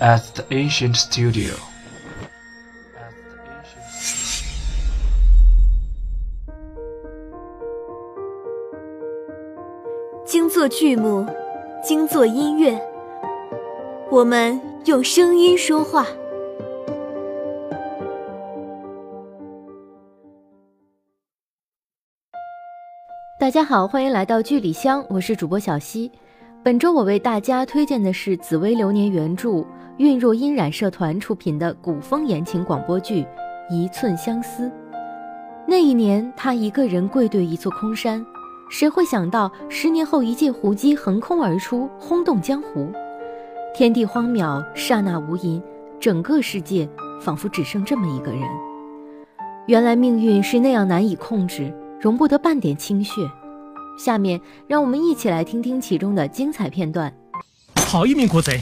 at the ancient studio. 精作剧目，精作音乐，我们用声音说话。大家好，欢迎来到剧里香，我是主播小溪。本周我为大家推荐的是紫薇流年原著、韵若音染社团出品的古风言情广播剧《一寸相思》。那一年，他一个人跪对一座空山，谁会想到十年后一介胡姬横空而出，轰动江湖，天地荒渺，刹那无垠，整个世界仿佛只剩这么一个人。原来命运是那样难以控制。容不得半点清血。下面让我们一起来听听其中的精彩片段。好一名国贼，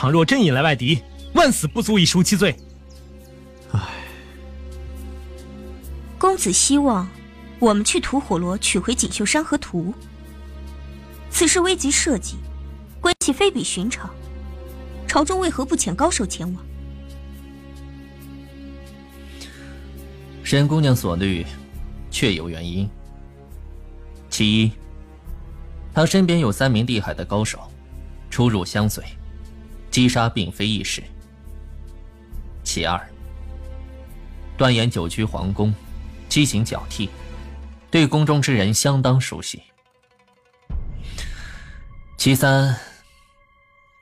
倘若真引来外敌，万死不足以赎其罪。唉，公子希望我们去吐火罗取回锦绣山河图。此事危及社稷，关系非比寻常。朝中为何不遣高手前往？沈姑娘所虑。确有原因。其一，他身边有三名厉害的高手，出入相随，击杀并非易事。其二，断言久居皇宫，机行脚踢，对宫中之人相当熟悉。其三，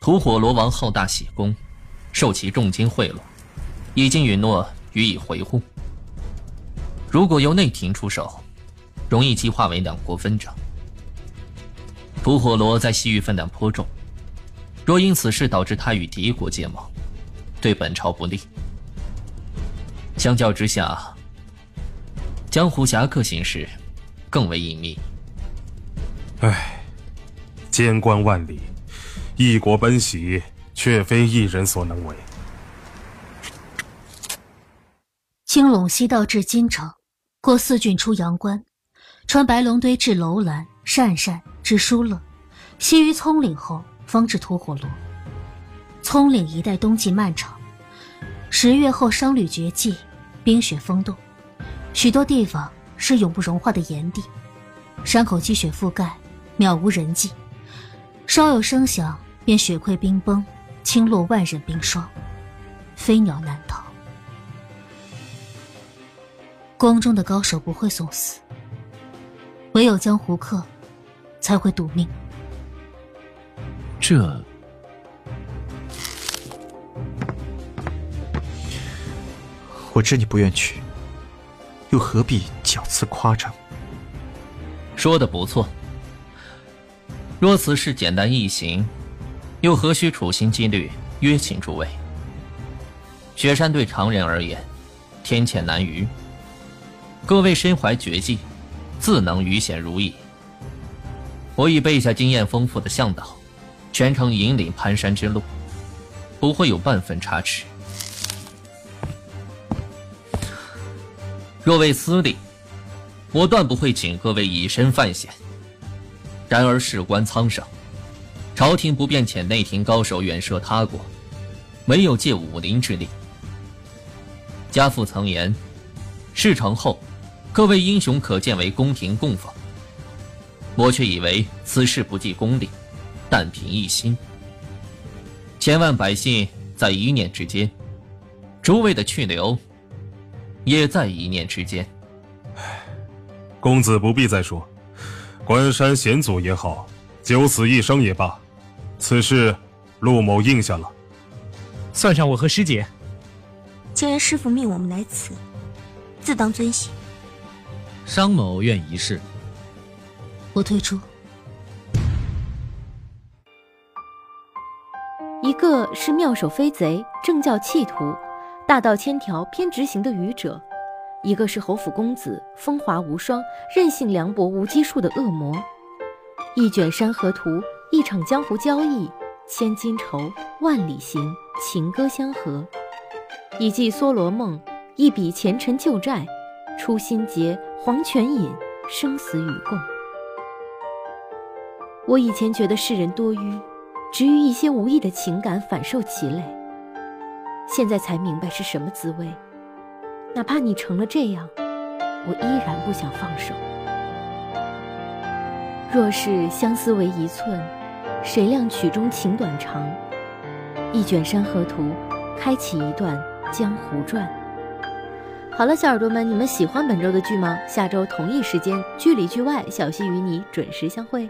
吐火罗王好大喜功，受其重金贿赂，已经允诺予以回护。如果由内廷出手，容易激化为两国纷争。吐火罗在西域分量颇重，若因此事导致他与敌国结盟，对本朝不利。相较之下，江湖侠客行事更为隐秘。唉，监关万里，一国奔袭，却非一人所能为。青陇西道至金城。过四郡出阳关，穿白龙堆至楼兰、鄯善至疏勒，西于葱岭后方至吐火罗。葱岭一带冬季漫长，十月后商旅绝迹，冰雪封冻，许多地方是永不融化的岩地，山口积雪覆盖，渺无人迹，稍有声响便雪溃冰崩，倾落万仞冰霜，飞鸟难逃。宫中的高手不会送死，唯有江湖客才会赌命。这，我知你不愿去，又何必矫辞夸张？说的不错。若此事简单易行，又何须处心积虑约请诸位？雪山对常人而言，天堑难逾。各位身怀绝技，自能于险如意。我已备下经验丰富的向导，全程引领攀山之路，不会有半分差池。若为私利，我断不会请各位以身犯险。然而事关苍生，朝廷不便遣内廷高手远涉他国，没有借武林之力。家父曾言，事成后。各位英雄可见为宫廷供奉，我却以为此事不计功利，但凭一心。千万百姓在一念之间，诸位的去留也在一念之间。公子不必再说，关山险阻也好，九死一生也罢，此事陆某应下了。算上我和师姐。既然师傅命我们来此，自当遵行。商某愿一试。我退出。个是妙手飞贼，正教弃徒，大道千条偏执行的愚者；一个是侯府公子，风华无双，任性凉薄，无基数的恶魔。一卷山河图，一场江湖交易，千金愁，万里行，情歌相和；一记梭罗梦，一笔前尘旧债。初心结，黄泉饮，生死与共。我以前觉得世人多愚，只于一些无意的情感反受其累。现在才明白是什么滋味。哪怕你成了这样，我依然不想放手。若是相思为一寸，谁料曲中情短长？一卷山河图，开启一段江湖传。好了，小耳朵们，你们喜欢本周的剧吗？下周同一时间，剧里剧外，小溪与你准时相会。